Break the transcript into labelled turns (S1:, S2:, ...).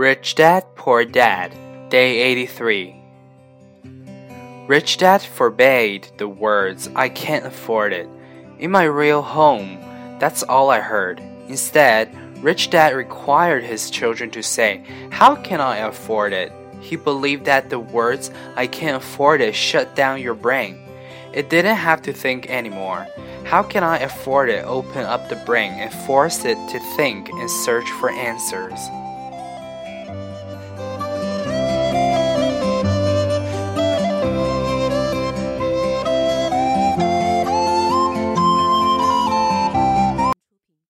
S1: Rich Dad, Poor Dad, Day 83. Rich Dad forbade the words, I can't afford it. In my real home, that's all I heard. Instead, Rich Dad required his children to say, How can I afford it? He believed that the words, I can't afford it, shut down your brain. It didn't have to think anymore. How can I afford it? Open up the brain and force it to think and search for answers.